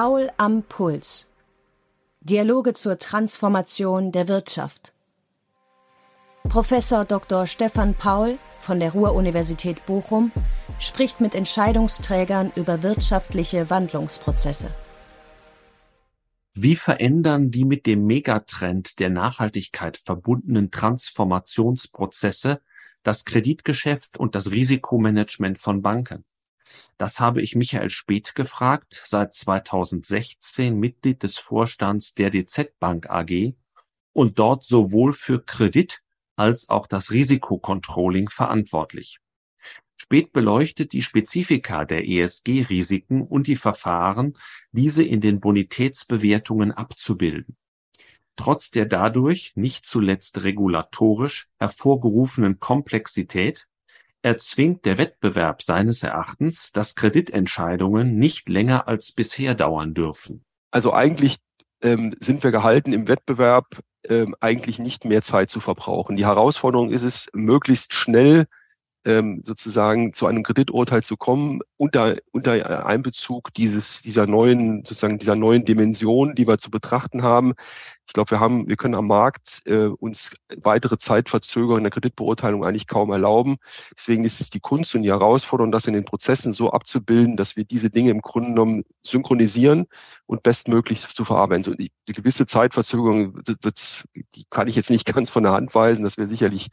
Paul am Puls. Dialoge zur Transformation der Wirtschaft. Professor Dr. Stefan Paul von der Ruhr-Universität Bochum spricht mit Entscheidungsträgern über wirtschaftliche Wandlungsprozesse. Wie verändern die mit dem Megatrend der Nachhaltigkeit verbundenen Transformationsprozesse das Kreditgeschäft und das Risikomanagement von Banken? Das habe ich Michael Speth gefragt, seit 2016 Mitglied des Vorstands der DZ Bank AG und dort sowohl für Kredit als auch das Risikocontrolling verantwortlich. Spät beleuchtet die Spezifika der ESG-Risiken und die Verfahren, diese in den Bonitätsbewertungen abzubilden. Trotz der dadurch, nicht zuletzt regulatorisch, hervorgerufenen Komplexität erzwingt der Wettbewerb seines Erachtens, dass Kreditentscheidungen nicht länger als bisher dauern dürfen. Also eigentlich ähm, sind wir gehalten, im Wettbewerb ähm, eigentlich nicht mehr Zeit zu verbrauchen. Die Herausforderung ist es, möglichst schnell ähm, sozusagen zu einem Krediturteil zu kommen unter, unter Einbezug dieses, dieser neuen, sozusagen dieser neuen Dimension, die wir zu betrachten haben. Ich glaube, wir haben, wir können am Markt äh, uns weitere Zeitverzögerungen in der Kreditbeurteilung eigentlich kaum erlauben. Deswegen ist es die Kunst und die Herausforderung, das in den Prozessen so abzubilden, dass wir diese Dinge im Grunde genommen synchronisieren und bestmöglich zu verarbeiten. So, die, die gewisse Zeitverzögerung, wird, die kann ich jetzt nicht ganz von der Hand weisen. Das wäre sicherlich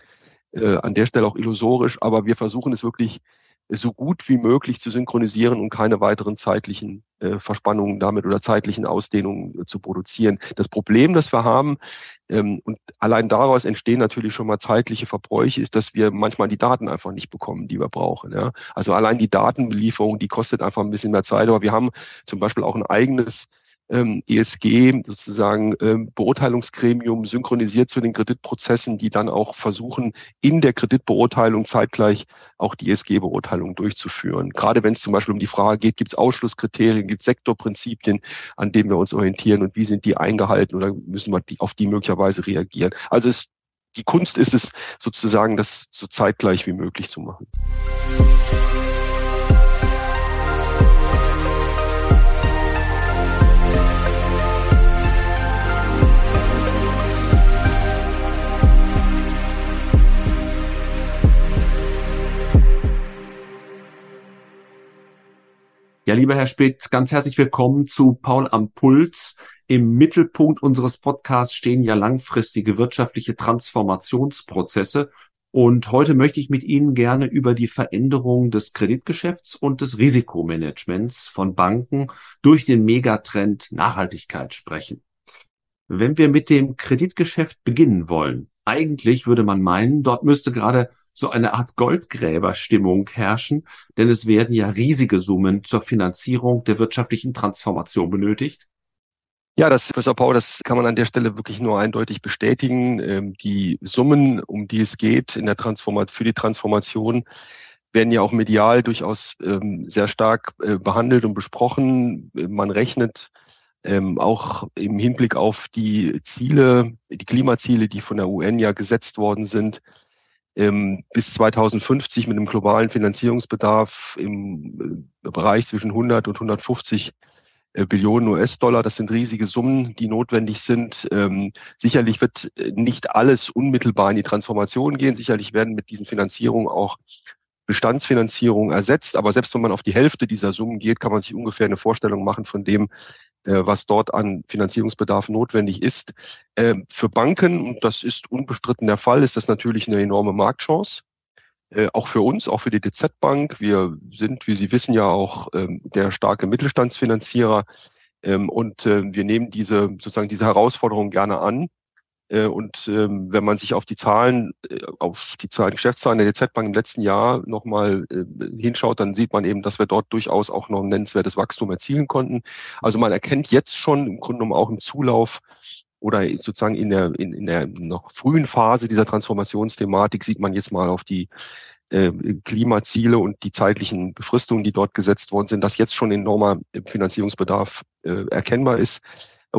äh, an der Stelle auch illusorisch, aber wir versuchen es wirklich so gut wie möglich zu synchronisieren und keine weiteren zeitlichen äh, Verspannungen damit oder zeitlichen Ausdehnungen äh, zu produzieren. Das Problem, das wir haben, ähm, und allein daraus entstehen natürlich schon mal zeitliche Verbräuche, ist, dass wir manchmal die Daten einfach nicht bekommen, die wir brauchen. Ja? Also allein die Datenbelieferung, die kostet einfach ein bisschen mehr Zeit, aber wir haben zum Beispiel auch ein eigenes ähm, ESG sozusagen ähm, Beurteilungsgremium synchronisiert zu den Kreditprozessen, die dann auch versuchen, in der Kreditbeurteilung zeitgleich auch die ESG-Beurteilung durchzuführen. Gerade wenn es zum Beispiel um die Frage geht, gibt es Ausschlusskriterien, gibt es Sektorprinzipien, an denen wir uns orientieren und wie sind die eingehalten oder müssen wir die, auf die möglicherweise reagieren. Also es, die Kunst ist es sozusagen, das so zeitgleich wie möglich zu machen. Ja, lieber Herr Speth, ganz herzlich willkommen zu Paul am Puls. Im Mittelpunkt unseres Podcasts stehen ja langfristige wirtschaftliche Transformationsprozesse. Und heute möchte ich mit Ihnen gerne über die Veränderung des Kreditgeschäfts und des Risikomanagements von Banken durch den Megatrend Nachhaltigkeit sprechen. Wenn wir mit dem Kreditgeschäft beginnen wollen, eigentlich würde man meinen, dort müsste gerade so eine Art Goldgräberstimmung herrschen, denn es werden ja riesige Summen zur Finanzierung der wirtschaftlichen Transformation benötigt. Ja, das, Professor Paul, das kann man an der Stelle wirklich nur eindeutig bestätigen. Ähm, die Summen, um die es geht in der Transformation, für die Transformation, werden ja auch medial durchaus ähm, sehr stark äh, behandelt und besprochen. Man rechnet ähm, auch im Hinblick auf die Ziele, die Klimaziele, die von der UN ja gesetzt worden sind, bis 2050 mit einem globalen Finanzierungsbedarf im äh, Bereich zwischen 100 und 150 äh, Billionen US-Dollar. Das sind riesige Summen, die notwendig sind. Ähm, sicherlich wird äh, nicht alles unmittelbar in die Transformation gehen. Sicherlich werden mit diesen Finanzierungen auch Bestandsfinanzierung ersetzt. Aber selbst wenn man auf die Hälfte dieser Summen geht, kann man sich ungefähr eine Vorstellung machen von dem, was dort an Finanzierungsbedarf notwendig ist. Äh, für Banken, und das ist unbestritten der Fall, ist das natürlich eine enorme Marktchance. Äh, auch für uns, auch für die DZ Bank. Wir sind, wie Sie wissen, ja auch ähm, der starke Mittelstandsfinanzierer. Ähm, und wir nehmen diese, sozusagen diese Herausforderung gerne an. Äh, und ähm, wenn man sich auf die Zahlen, äh, auf die Zahlen, Geschäftszahlen der DZ Bank im letzten Jahr nochmal äh, hinschaut, dann sieht man eben, dass wir dort durchaus auch noch ein nennenswertes Wachstum erzielen konnten. Also man erkennt jetzt schon im Grunde genommen auch im Zulauf oder sozusagen in der, in, in der noch frühen Phase dieser Transformationsthematik sieht man jetzt mal auf die äh, Klimaziele und die zeitlichen Befristungen, die dort gesetzt worden sind, dass jetzt schon enormer Finanzierungsbedarf äh, erkennbar ist.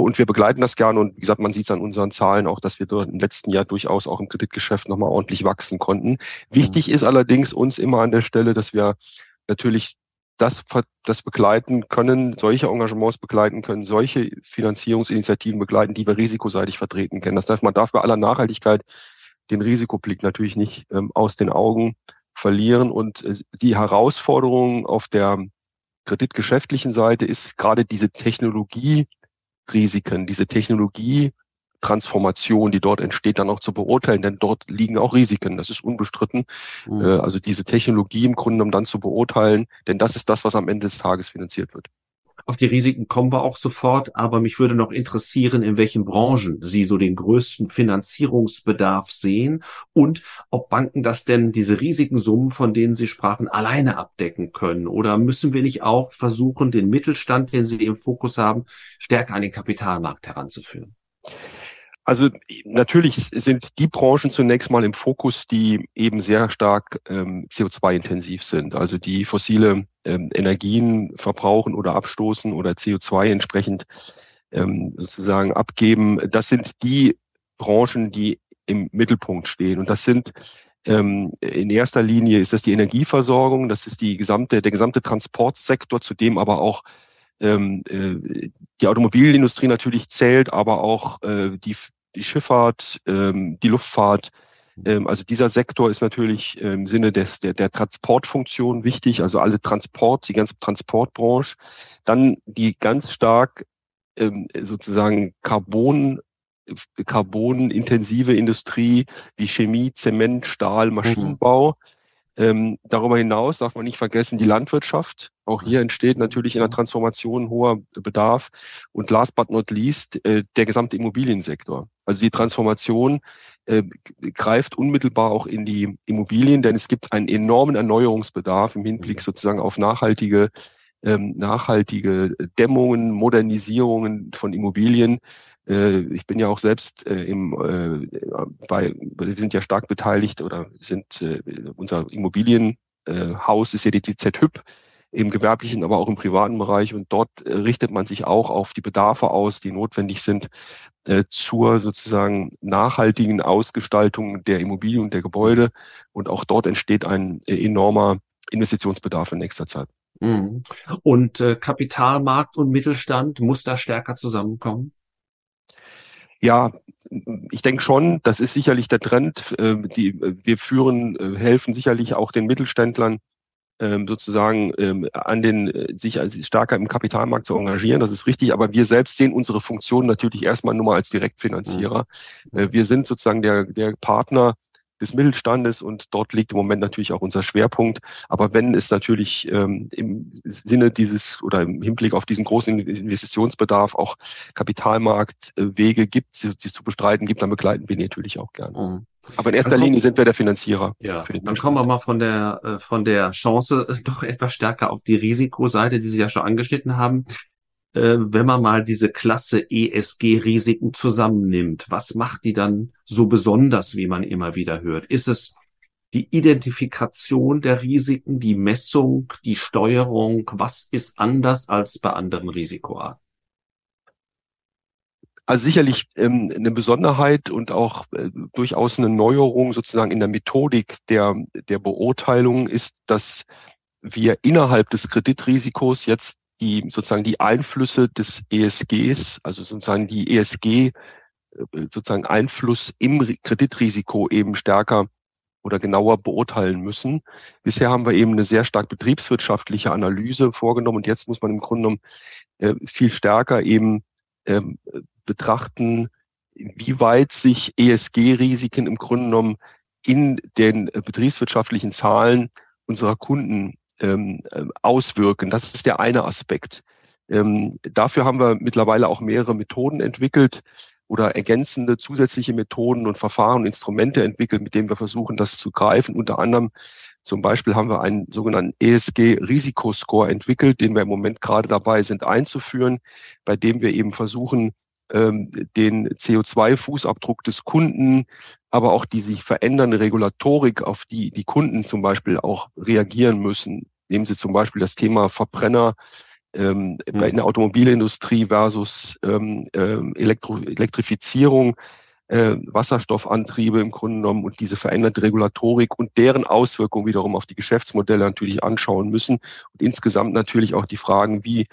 Und wir begleiten das gerne. Und wie gesagt, man sieht es an unseren Zahlen auch, dass wir dort im letzten Jahr durchaus auch im Kreditgeschäft nochmal ordentlich wachsen konnten. Wichtig mhm. ist allerdings uns immer an der Stelle, dass wir natürlich das, das begleiten können, solche Engagements begleiten können, solche Finanzierungsinitiativen begleiten, die wir risikoseitig vertreten können. Das heißt, man darf bei aller Nachhaltigkeit den Risikoblick natürlich nicht ähm, aus den Augen verlieren. Und äh, die Herausforderung auf der kreditgeschäftlichen Seite ist gerade diese Technologierisiken, diese Technologie Transformation, die dort entsteht, dann auch zu beurteilen, denn dort liegen auch Risiken, das ist unbestritten. Mhm. Äh, also diese Technologie im Grunde genommen dann zu beurteilen, denn das ist das, was am Ende des Tages finanziert wird. Auf die Risiken kommen wir auch sofort, aber mich würde noch interessieren, in welchen Branchen Sie so den größten Finanzierungsbedarf sehen und ob Banken das denn, diese Risikensummen, von denen Sie sprachen, alleine abdecken können. Oder müssen wir nicht auch versuchen, den Mittelstand, den Sie im Fokus haben, stärker an den Kapitalmarkt heranzuführen? Also natürlich sind die Branchen zunächst mal im Fokus, die eben sehr stark ähm, CO2-intensiv sind, also die fossile ähm, Energien verbrauchen oder abstoßen oder CO2 entsprechend ähm, sozusagen abgeben. Das sind die Branchen, die im Mittelpunkt stehen. Und das sind ähm, in erster Linie ist das die Energieversorgung, das ist die gesamte, der gesamte Transportsektor, zu dem aber auch ähm, äh, die Automobilindustrie natürlich zählt, aber auch äh, die, die Schifffahrt, ähm, die Luftfahrt. Ähm, also dieser Sektor ist natürlich im Sinne des, der, der Transportfunktion wichtig, also alle Transport, die ganze Transportbranche. Dann die ganz stark ähm, sozusagen Carbon carbonintensive Industrie wie Chemie, Zement, Stahl, mhm. Maschinenbau. Mhm. Ähm, darüber hinaus darf man nicht vergessen die Landwirtschaft. Auch hier entsteht natürlich in der Transformation hoher Bedarf. Und last but not least äh, der gesamte Immobiliensektor. Also die Transformation äh, greift unmittelbar auch in die Immobilien, denn es gibt einen enormen Erneuerungsbedarf im Hinblick sozusagen auf nachhaltige ähm, nachhaltige Dämmungen, Modernisierungen von Immobilien. Äh, ich bin ja auch selbst äh, im, äh, bei, wir sind ja stark beteiligt oder sind äh, unser Immobilienhaus ist ja die DZ Hüb im gewerblichen, aber auch im privaten Bereich. Und dort äh, richtet man sich auch auf die Bedarfe aus, die notwendig sind äh, zur sozusagen nachhaltigen Ausgestaltung der Immobilien und der Gebäude. Und auch dort entsteht ein enormer Investitionsbedarf in nächster Zeit. Mhm. Und äh, Kapitalmarkt und Mittelstand muss da stärker zusammenkommen? Ja, ich denke schon, das ist sicherlich der Trend. Ähm, die, wir führen, äh, helfen sicherlich auch den Mittelständlern ähm, sozusagen ähm, an den äh, sich stärker im Kapitalmarkt zu engagieren. Das ist richtig, aber wir selbst sehen unsere Funktion natürlich erstmal nur mal als Direktfinanzierer. Mhm. Äh, wir sind sozusagen der, der Partner des Mittelstandes und dort liegt im Moment natürlich auch unser Schwerpunkt. Aber wenn es natürlich ähm, im Sinne dieses oder im Hinblick auf diesen großen Investitionsbedarf auch Kapitalmarktwege gibt, sie, sie zu bestreiten gibt, dann begleiten wir natürlich auch gerne. Mhm. Aber in erster kommt, Linie sind wir der Finanzierer. Ja, dann kommen wir mal von der, äh, von der Chance doch etwas stärker auf die Risikoseite, die Sie ja schon angeschnitten haben. Äh, wenn man mal diese Klasse ESG-Risiken zusammennimmt, was macht die dann so besonders, wie man immer wieder hört? Ist es die Identifikation der Risiken, die Messung, die Steuerung? Was ist anders als bei anderen Risikoarten? Also sicherlich ähm, eine Besonderheit und auch äh, durchaus eine Neuerung sozusagen in der Methodik der, der Beurteilung ist, dass wir innerhalb des Kreditrisikos jetzt die sozusagen die Einflüsse des ESGs, also sozusagen die ESG äh, sozusagen Einfluss im Kreditrisiko eben stärker oder genauer beurteilen müssen. Bisher haben wir eben eine sehr stark betriebswirtschaftliche Analyse vorgenommen und jetzt muss man im Grunde genommen äh, viel stärker eben ähm, betrachten, wie weit sich ESG-Risiken im Grunde genommen in den betriebswirtschaftlichen Zahlen unserer Kunden ähm, ähm, auswirken. Das ist der eine Aspekt. Ähm, dafür haben wir mittlerweile auch mehrere Methoden entwickelt oder ergänzende zusätzliche Methoden und Verfahren und Instrumente entwickelt, mit denen wir versuchen, das zu greifen. Unter anderem zum Beispiel haben wir einen sogenannten ESG-Risikoscore entwickelt, den wir im Moment gerade dabei sind einzuführen, bei dem wir eben versuchen, ähm, den CO2-Fußabdruck des Kunden, aber auch die sich verändernde Regulatorik, auf die die Kunden zum Beispiel auch reagieren müssen. Nehmen Sie zum Beispiel das Thema Verbrenner ähm, mhm. in der Automobilindustrie versus ähm, ähm, Elektro Elektrifizierung. Äh, Wasserstoffantriebe im Grunde genommen und diese veränderte Regulatorik und deren Auswirkungen wiederum auf die Geschäftsmodelle natürlich anschauen müssen und insgesamt natürlich auch die Fragen, wie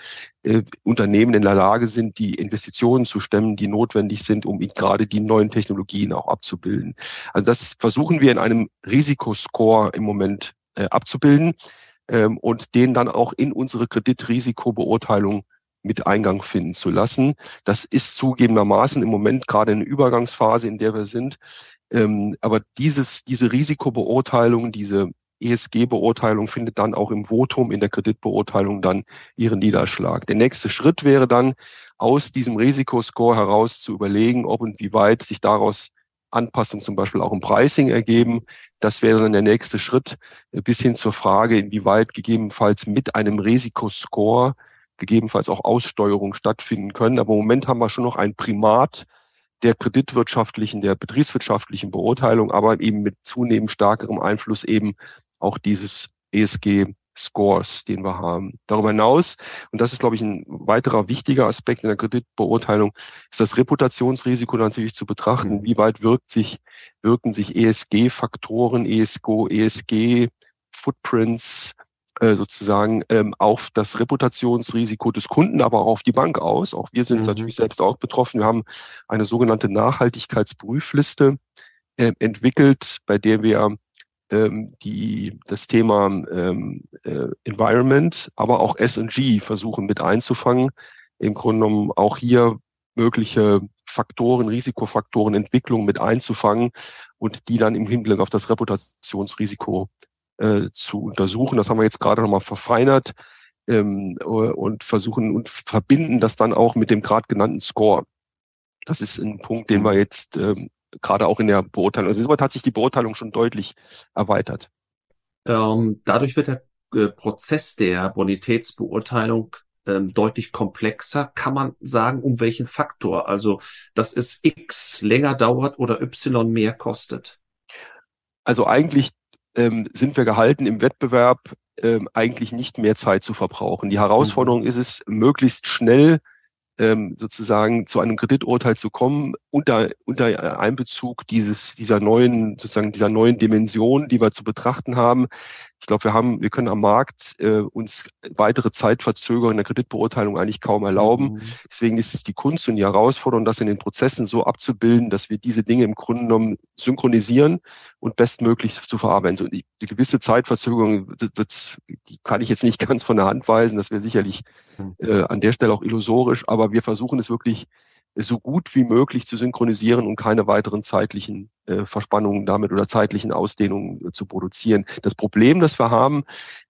äh, Unternehmen in der Lage sind, die Investitionen zu stemmen, die notwendig sind, um gerade die neuen Technologien auch abzubilden. Also das versuchen wir in einem Risikoscore im Moment äh, abzubilden ähm, und den dann auch in unsere Kreditrisikobeurteilung mit Eingang finden zu lassen. Das ist zugegebenermaßen im Moment gerade eine Übergangsphase, in der wir sind. Ähm, aber dieses, diese Risikobeurteilung, diese ESG-Beurteilung findet dann auch im Votum in der Kreditbeurteilung dann ihren Niederschlag. Der nächste Schritt wäre dann, aus diesem Risikoscore heraus zu überlegen, ob und wie weit sich daraus Anpassungen zum Beispiel auch im Pricing ergeben. Das wäre dann der nächste Schritt äh, bis hin zur Frage, inwieweit gegebenenfalls mit einem Risikoscore gegebenenfalls auch Aussteuerung stattfinden können. Aber im Moment haben wir schon noch ein Primat der kreditwirtschaftlichen, der betriebswirtschaftlichen Beurteilung, aber eben mit zunehmend stärkerem Einfluss eben auch dieses ESG Scores, den wir haben. Darüber hinaus, und das ist, glaube ich, ein weiterer wichtiger Aspekt in der Kreditbeurteilung, ist das Reputationsrisiko natürlich zu betrachten. Mhm. Wie weit wirkt sich, wirken sich ESG-Faktoren, ESG, ESG-Footprints, sozusagen ähm, auf das Reputationsrisiko des Kunden, aber auch auf die Bank aus. Auch wir sind mhm. natürlich selbst auch betroffen. Wir haben eine sogenannte Nachhaltigkeitsprüfliste äh, entwickelt, bei der wir ähm, die das Thema ähm, äh, Environment, aber auch S&G versuchen mit einzufangen. Im Grunde genommen auch hier mögliche Faktoren, Risikofaktoren, Entwicklung mit einzufangen und die dann im Hinblick auf das Reputationsrisiko äh, zu untersuchen. Das haben wir jetzt gerade nochmal verfeinert ähm, und versuchen und verbinden das dann auch mit dem gerade genannten Score. Das ist ein Punkt, den wir jetzt ähm, gerade auch in der Beurteilung, also insoweit hat sich die Beurteilung schon deutlich erweitert. Ähm, dadurch wird der äh, Prozess der Bonitätsbeurteilung ähm, deutlich komplexer. Kann man sagen, um welchen Faktor? Also, dass es X länger dauert oder Y mehr kostet? Also eigentlich ähm, sind wir gehalten, im Wettbewerb ähm, eigentlich nicht mehr Zeit zu verbrauchen. Die Herausforderung mhm. ist es, möglichst schnell ähm, sozusagen zu einem Krediturteil zu kommen unter, unter Einbezug dieses, dieser neuen, sozusagen dieser neuen Dimension, die wir zu betrachten haben. Ich glaube, wir haben, wir können am Markt äh, uns weitere Zeitverzögerungen in der Kreditbeurteilung eigentlich kaum erlauben. Mhm. Deswegen ist es die Kunst und die Herausforderung, das in den Prozessen so abzubilden, dass wir diese Dinge im Grunde genommen synchronisieren und bestmöglich zu verarbeiten. So, die, die gewisse Zeitverzögerung wird, die kann ich jetzt nicht ganz von der Hand weisen. Das wäre sicherlich mhm. äh, an der Stelle auch illusorisch, aber wir versuchen es wirklich so gut wie möglich zu synchronisieren und keine weiteren zeitlichen äh, Verspannungen damit oder zeitlichen Ausdehnungen äh, zu produzieren. Das Problem, das wir haben,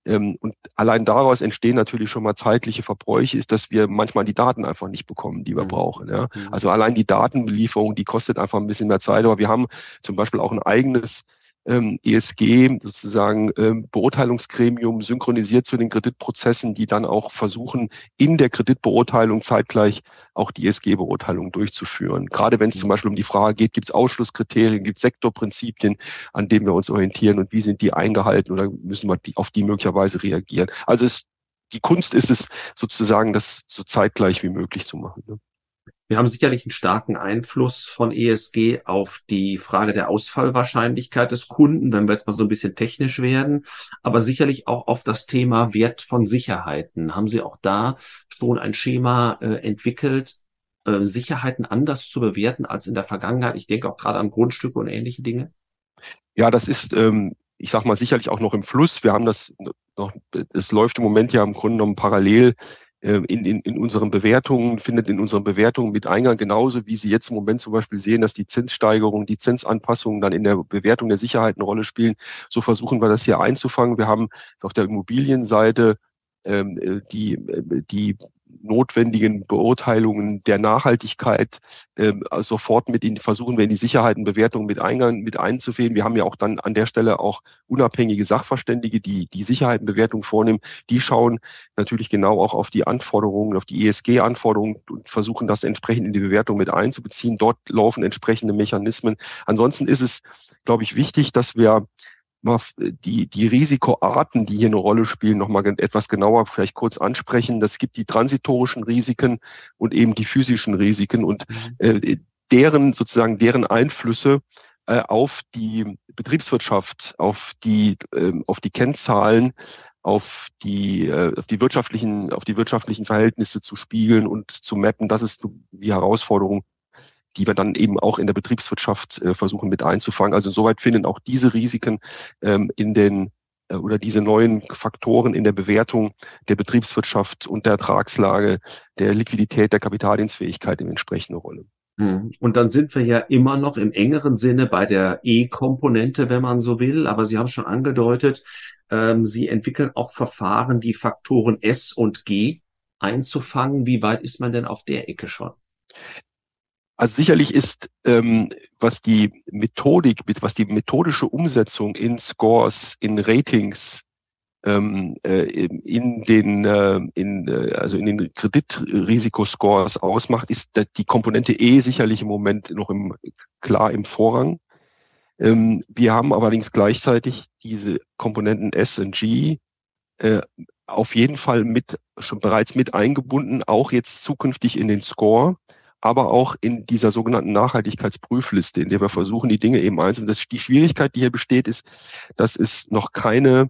ähm, und allein daraus entstehen natürlich schon mal zeitliche Verbräuche, ist, dass wir manchmal die Daten einfach nicht bekommen, die wir mhm. brauchen. Ja? Mhm. Also allein die Datenbelieferung, die kostet einfach ein bisschen mehr Zeit, aber wir haben zum Beispiel auch ein eigenes ähm, ESG sozusagen ähm, Beurteilungsgremium synchronisiert zu den Kreditprozessen, die dann auch versuchen, in der Kreditbeurteilung zeitgleich auch die ESG-Beurteilung durchzuführen. Gerade wenn es zum mhm. Beispiel um die Frage geht, gibt es Ausschlusskriterien, gibt es Sektorprinzipien, an denen wir uns orientieren und wie sind die eingehalten oder müssen wir die, auf die möglicherweise reagieren. Also es, die Kunst ist es sozusagen, das so zeitgleich wie möglich zu machen. Ne? Wir haben sicherlich einen starken Einfluss von ESG auf die Frage der Ausfallwahrscheinlichkeit des Kunden, wenn wir jetzt mal so ein bisschen technisch werden, aber sicherlich auch auf das Thema Wert von Sicherheiten. Haben Sie auch da schon ein Schema äh, entwickelt, äh, Sicherheiten anders zu bewerten als in der Vergangenheit? Ich denke auch gerade an Grundstücke und ähnliche Dinge. Ja, das ist, ähm, ich sag mal, sicherlich auch noch im Fluss. Wir haben das noch, es läuft im Moment ja im Grunde genommen parallel in, in, in unseren Bewertungen, findet in unseren Bewertungen mit Eingang, genauso wie Sie jetzt im Moment zum Beispiel sehen, dass die Zinssteigerungen, die Zinsanpassungen dann in der Bewertung der Sicherheit eine Rolle spielen. So versuchen wir das hier einzufangen. Wir haben auf der Immobilienseite äh, die, äh, die notwendigen Beurteilungen der Nachhaltigkeit äh, sofort mit in versuchen wir in die Sicherheitenbewertung mit Eingang mit einzufäden. Wir haben ja auch dann an der Stelle auch unabhängige Sachverständige, die die Sicherheitenbewertung vornehmen. Die schauen natürlich genau auch auf die Anforderungen, auf die ESG-Anforderungen und versuchen das entsprechend in die Bewertung mit einzubeziehen. Dort laufen entsprechende Mechanismen. Ansonsten ist es, glaube ich, wichtig, dass wir mal die, die Risikoarten, die hier eine Rolle spielen, nochmal etwas genauer vielleicht kurz ansprechen. Das gibt die transitorischen Risiken und eben die physischen Risiken. Und mhm. äh, deren sozusagen deren Einflüsse äh, auf die Betriebswirtschaft, auf die äh, auf die Kennzahlen, auf die äh, auf die wirtschaftlichen auf die wirtschaftlichen Verhältnisse zu spiegeln und zu mappen. Das ist die Herausforderung, die wir dann eben auch in der Betriebswirtschaft äh, versuchen mit einzufangen. Also insoweit finden auch diese Risiken ähm, in den äh, oder diese neuen Faktoren in der Bewertung der Betriebswirtschaft und der Ertragslage, der Liquidität, der Kapitaldienstfähigkeit eine entsprechende Rolle. Hm. Und dann sind wir ja immer noch im engeren Sinne bei der E-Komponente, wenn man so will. Aber Sie haben schon angedeutet, ähm, Sie entwickeln auch Verfahren, die Faktoren S und G einzufangen. Wie weit ist man denn auf der Ecke schon? Also sicherlich ist, ähm, was die Methodik, was die methodische Umsetzung in Scores, in Ratings, ähm, äh, in den, äh, in, äh, also in den Kreditrisikoscores ausmacht, ist die Komponente E sicherlich im Moment noch im, klar im Vorrang. Ähm, wir haben allerdings gleichzeitig diese Komponenten S und G äh, auf jeden Fall mit schon bereits mit eingebunden, auch jetzt zukünftig in den Score aber auch in dieser sogenannten Nachhaltigkeitsprüfliste, in der wir versuchen, die Dinge eben einzunehmen. die Schwierigkeit, die hier besteht, ist, dass es noch keine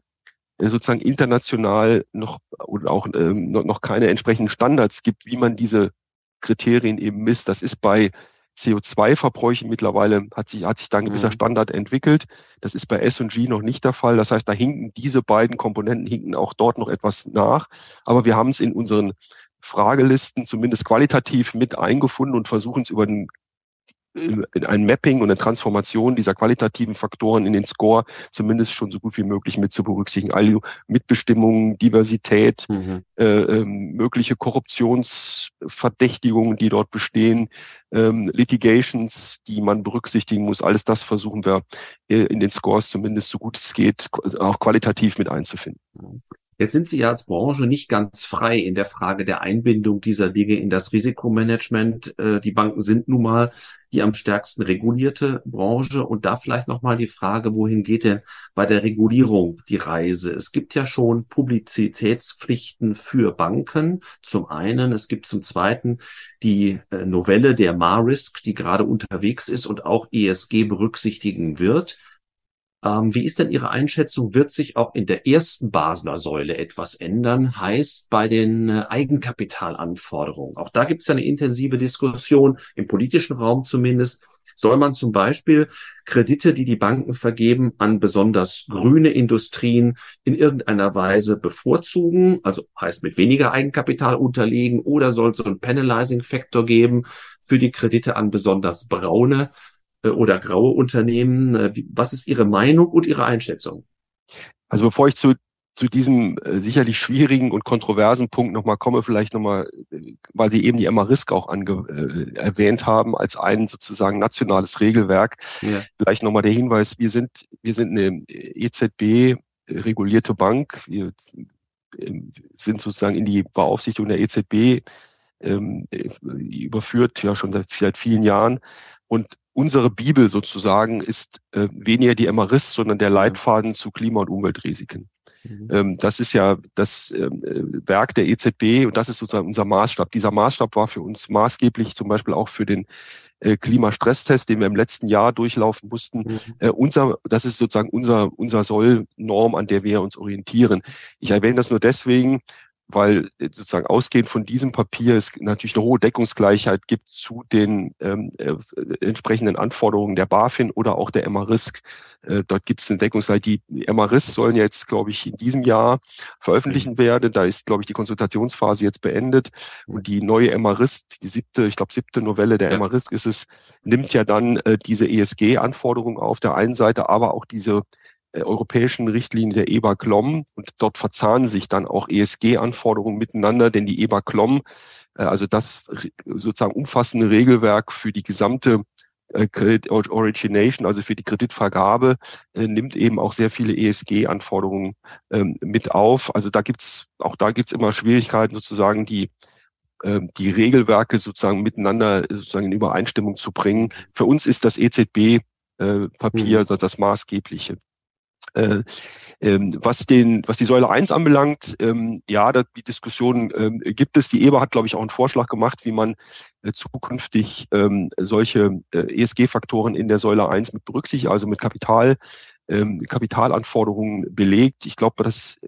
äh, sozusagen international noch oder auch ähm, noch keine entsprechenden Standards gibt, wie man diese Kriterien eben misst. Das ist bei CO2-Verbräuchen mittlerweile hat sich, hat sich da ein gewisser mhm. Standard entwickelt. Das ist bei S&G noch nicht der Fall. Das heißt, da hinken diese beiden Komponenten hinken auch dort noch etwas nach. Aber wir haben es in unseren Fragelisten zumindest qualitativ mit eingefunden und versuchen es über den in ein Mapping und eine Transformation dieser qualitativen Faktoren in den Score zumindest schon so gut wie möglich mit zu berücksichtigen. Also Mitbestimmungen, Diversität, mhm. äh, ähm, mögliche Korruptionsverdächtigungen, die dort bestehen, ähm, Litigations, die man berücksichtigen muss. Alles das versuchen wir äh, in den Scores zumindest so gut es geht auch qualitativ mit einzufinden. Mhm. Jetzt sind Sie ja als Branche nicht ganz frei in der Frage der Einbindung dieser Dinge in das Risikomanagement. Äh, die Banken sind nun mal die am stärksten regulierte Branche. Und da vielleicht nochmal die Frage, wohin geht denn bei der Regulierung die Reise? Es gibt ja schon Publizitätspflichten für Banken. Zum einen, es gibt zum zweiten die äh, Novelle der MARISK, die gerade unterwegs ist und auch ESG berücksichtigen wird. Ähm, wie ist denn Ihre Einschätzung? Wird sich auch in der ersten Basler Säule etwas ändern? Heißt bei den äh, Eigenkapitalanforderungen. Auch da gibt es eine intensive Diskussion, im politischen Raum zumindest. Soll man zum Beispiel Kredite, die die Banken vergeben, an besonders grüne Industrien in irgendeiner Weise bevorzugen, also heißt mit weniger Eigenkapital unterlegen, oder soll es so einen Penalizing-Faktor geben für die Kredite an besonders braune oder graue Unternehmen. Äh, was ist Ihre Meinung und Ihre Einschätzung? Also bevor ich zu, zu diesem äh, sicherlich schwierigen und kontroversen Punkt nochmal komme, vielleicht nochmal, weil Sie eben die MA-Risk auch ange, äh, erwähnt haben, als ein sozusagen nationales Regelwerk. Ja. Vielleicht nochmal der Hinweis, wir sind, wir sind eine EZB regulierte Bank. Wir sind sozusagen in die Beaufsichtigung der EZB ähm, überführt, ja schon seit, seit vielen Jahren. Und unsere Bibel sozusagen ist äh, weniger die MRIS, sondern der Leitfaden zu Klima- und Umweltrisiken. Mhm. Ähm, das ist ja das ähm, äh, Werk der EZB und das ist sozusagen unser Maßstab. Dieser Maßstab war für uns maßgeblich zum Beispiel auch für den äh, Klimastresstest, den wir im letzten Jahr durchlaufen mussten. Mhm. Äh, unser, das ist sozusagen unser, unser Sollnorm, an der wir uns orientieren. Ich erwähne das nur deswegen, weil äh, sozusagen ausgehend von diesem Papier es natürlich eine hohe Deckungsgleichheit gibt zu den ähm, äh, entsprechenden Anforderungen der BaFin oder auch der MA-Risk. Äh, dort gibt es eine Deckungsgleichheit. Die MA-Risk sollen jetzt, glaube ich, in diesem Jahr veröffentlichen werden. Da ist, glaube ich, die Konsultationsphase jetzt beendet. Und die neue MA-Risk, die siebte, ich glaube, siebte Novelle der ja. MA-Risk ist es, nimmt ja dann äh, diese ESG-Anforderungen auf der einen Seite, aber auch diese äh, europäischen Richtlinie der EBA-CLOM und dort verzahnen sich dann auch ESG-Anforderungen miteinander, denn die EBA-CLOM, äh, also das sozusagen umfassende Regelwerk für die gesamte äh, Credit Origination, also für die Kreditvergabe, nimmt eben auch sehr viele ESG-Anforderungen ähm, mit auf. Also da gibt's auch da gibt's immer Schwierigkeiten, sozusagen die ähm, die Regelwerke sozusagen miteinander sozusagen in Übereinstimmung zu bringen. Für uns ist das EZB Papier mhm. das maßgebliche. Äh, ähm, was den, was die Säule 1 anbelangt, ähm, ja, da, die Diskussion ähm, gibt es. Die EBA hat, glaube ich, auch einen Vorschlag gemacht, wie man äh, zukünftig ähm, solche äh, ESG-Faktoren in der Säule 1 mit berücksichtigt, also mit Kapital, ähm, Kapitalanforderungen belegt. Ich glaube, das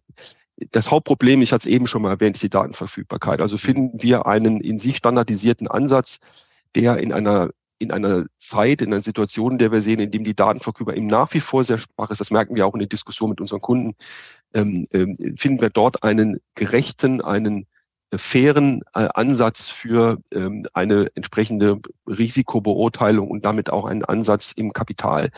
das Hauptproblem, ich hatte es eben schon mal erwähnt, ist die Datenverfügbarkeit. Also finden wir einen in sich standardisierten Ansatz, der in einer in einer Zeit, in einer Situation, in der wir sehen, in dem die Datenverfügbarkeit nach wie vor sehr schwach ist, das merken wir auch in der Diskussion mit unseren Kunden, ähm, ähm, finden wir dort einen gerechten, einen äh, fairen äh, Ansatz für ähm, eine entsprechende Risikobeurteilung und damit auch einen Ansatz im Kapital.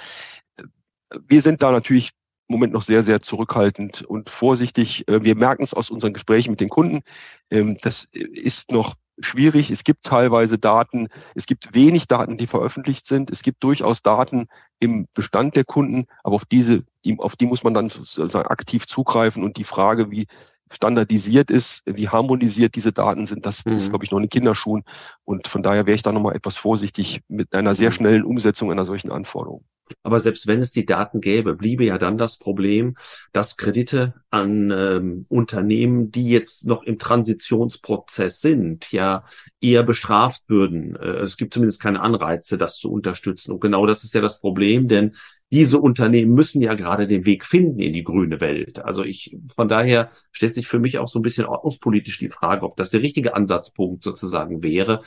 Wir sind da natürlich im Moment noch sehr, sehr zurückhaltend und vorsichtig. Äh, wir merken es aus unseren Gesprächen mit den Kunden. Ähm, das ist noch schwierig. Es gibt teilweise Daten, es gibt wenig Daten, die veröffentlicht sind. Es gibt durchaus Daten im Bestand der Kunden, aber auf diese, auf die muss man dann sozusagen aktiv zugreifen und die Frage, wie standardisiert ist, wie harmonisiert diese Daten sind, das mhm. ist, glaube ich, noch in Kinderschuhen. Und von daher wäre ich da nochmal etwas vorsichtig mit einer sehr mhm. schnellen Umsetzung einer solchen Anforderung. Aber selbst wenn es die Daten gäbe, bliebe ja dann das Problem, dass Kredite an ähm, Unternehmen, die jetzt noch im Transitionsprozess sind, ja eher bestraft würden. Äh, es gibt zumindest keine Anreize, das zu unterstützen. Und genau das ist ja das Problem, denn diese Unternehmen müssen ja gerade den Weg finden in die grüne Welt. Also ich, von daher stellt sich für mich auch so ein bisschen ordnungspolitisch die Frage, ob das der richtige Ansatzpunkt sozusagen wäre,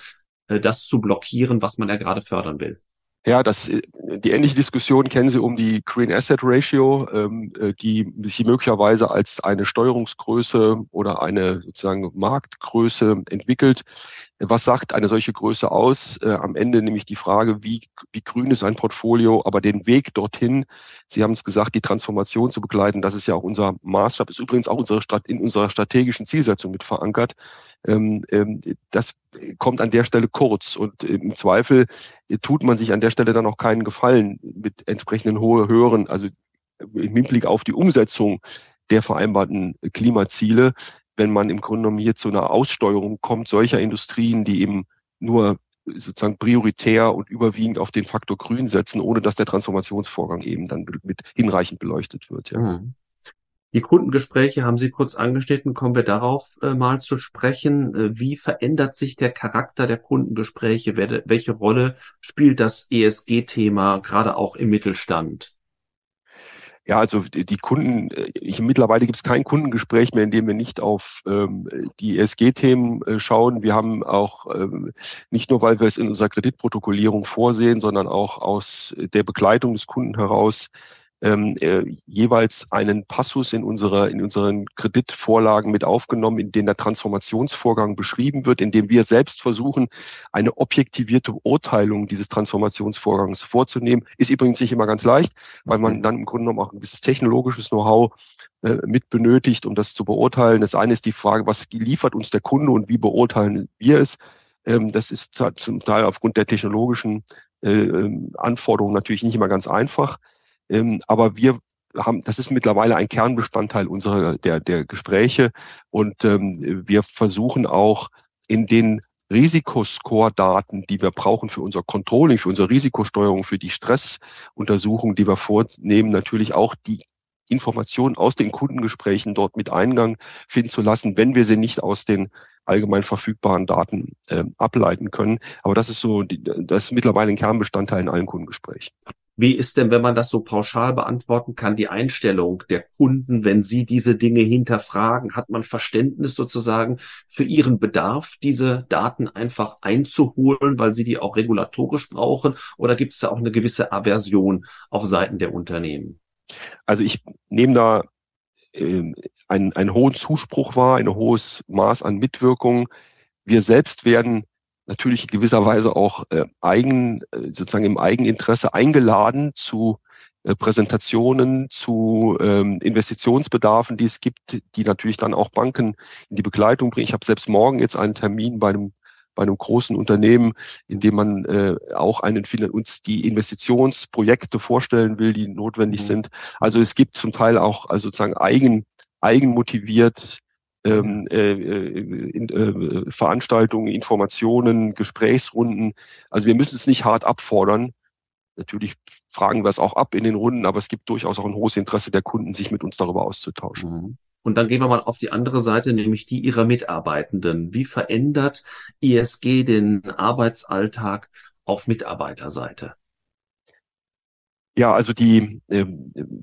äh, das zu blockieren, was man ja gerade fördern will. Ja, das, äh, die ähnliche Diskussion kennen Sie um die Green Asset Ratio, ähm, äh, die sich möglicherweise als eine Steuerungsgröße oder eine sozusagen Marktgröße entwickelt. Was sagt eine solche Größe aus? Äh, am Ende nämlich die Frage, wie, wie grün ist ein Portfolio, aber den Weg dorthin, Sie haben es gesagt, die Transformation zu begleiten, das ist ja auch unser Maßstab, ist übrigens auch unsere in unserer strategischen Zielsetzung mit verankert. Ähm, ähm, das kommt an der Stelle kurz und im Zweifel tut man sich an der Stelle dann auch keinen Gefallen mit entsprechenden hohe, höheren, also im Hinblick auf die Umsetzung der vereinbarten Klimaziele, wenn man im Grunde genommen hier zu einer Aussteuerung kommt solcher Industrien, die eben nur sozusagen prioritär und überwiegend auf den Faktor Grün setzen, ohne dass der Transformationsvorgang eben dann mit hinreichend beleuchtet wird. Ja. Mhm. Die Kundengespräche haben Sie kurz angeschnitten. Kommen wir darauf äh, mal zu sprechen. Äh, wie verändert sich der Charakter der Kundengespräche? Welche Rolle spielt das ESG-Thema gerade auch im Mittelstand? Ja, also die Kunden, äh, ich, mittlerweile gibt es kein Kundengespräch mehr, in dem wir nicht auf ähm, die ESG-Themen äh, schauen. Wir haben auch ähm, nicht nur, weil wir es in unserer Kreditprotokollierung vorsehen, sondern auch aus der Begleitung des Kunden heraus ähm, äh, jeweils einen Passus in unserer in unseren Kreditvorlagen mit aufgenommen, in dem der Transformationsvorgang beschrieben wird, in dem wir selbst versuchen, eine objektivierte Beurteilung dieses Transformationsvorgangs vorzunehmen. Ist übrigens nicht immer ganz leicht, weil man mhm. dann im Grunde genommen auch ein gewisses technologisches Know-how äh, mit benötigt, um das zu beurteilen. Das eine ist die Frage, was liefert uns der Kunde und wie beurteilen wir es? Ähm, das ist zum Teil aufgrund der technologischen äh, ähm, Anforderungen natürlich nicht immer ganz einfach. Ähm, aber wir haben, das ist mittlerweile ein Kernbestandteil unserer der, der Gespräche und ähm, wir versuchen auch in den Risikoscore-Daten, die wir brauchen für unser Controlling, für unsere Risikosteuerung, für die Stressuntersuchung, die wir vornehmen, natürlich auch die Informationen aus den Kundengesprächen dort mit Eingang finden zu lassen, wenn wir sie nicht aus den allgemein verfügbaren Daten äh, ableiten können. Aber das ist so, das ist mittlerweile ein Kernbestandteil in allen Kundengesprächen. Wie ist denn, wenn man das so pauschal beantworten kann, die Einstellung der Kunden, wenn sie diese Dinge hinterfragen? Hat man Verständnis sozusagen für ihren Bedarf, diese Daten einfach einzuholen, weil sie die auch regulatorisch brauchen? Oder gibt es da auch eine gewisse Aversion auf Seiten der Unternehmen? Also ich nehme da äh, einen, einen hohen Zuspruch wahr, ein hohes Maß an Mitwirkung. Wir selbst werden natürlich in gewisser Weise auch äh, eigen, äh, sozusagen im Eigeninteresse eingeladen zu äh, Präsentationen, zu ähm, Investitionsbedarfen, die es gibt, die natürlich dann auch Banken in die Begleitung bringen. Ich habe selbst morgen jetzt einen Termin bei einem bei einem großen Unternehmen, in dem man äh, auch einen uns die Investitionsprojekte vorstellen will, die notwendig mhm. sind. Also es gibt zum Teil auch also sozusagen eigen eigenmotiviert ähm, äh, äh, in, äh, Veranstaltungen, Informationen, Gesprächsrunden. Also wir müssen es nicht hart abfordern. Natürlich fragen wir es auch ab in den Runden, aber es gibt durchaus auch ein hohes Interesse der Kunden, sich mit uns darüber auszutauschen. Mhm. Und dann gehen wir mal auf die andere Seite, nämlich die ihrer Mitarbeitenden. Wie verändert ISG den Arbeitsalltag auf Mitarbeiterseite? Ja, also die äh,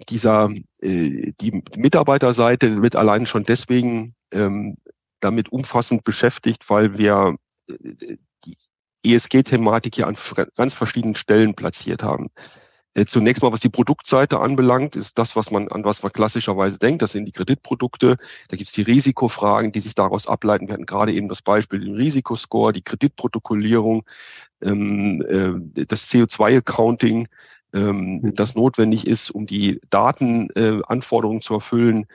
dieser äh, die Mitarbeiterseite wird allein schon deswegen ähm, damit umfassend beschäftigt, weil wir äh, die ESG-Thematik hier an ganz verschiedenen Stellen platziert haben. Äh, zunächst mal, was die Produktseite anbelangt, ist das, was man an was man klassischerweise denkt. Das sind die Kreditprodukte. Da gibt es die Risikofragen, die sich daraus ableiten. Wir hatten gerade eben das Beispiel den Risikoscore, die Kreditprotokollierung, ähm, äh, das CO2-Accounting, ähm, mhm. das notwendig ist, um die Datenanforderungen äh, zu erfüllen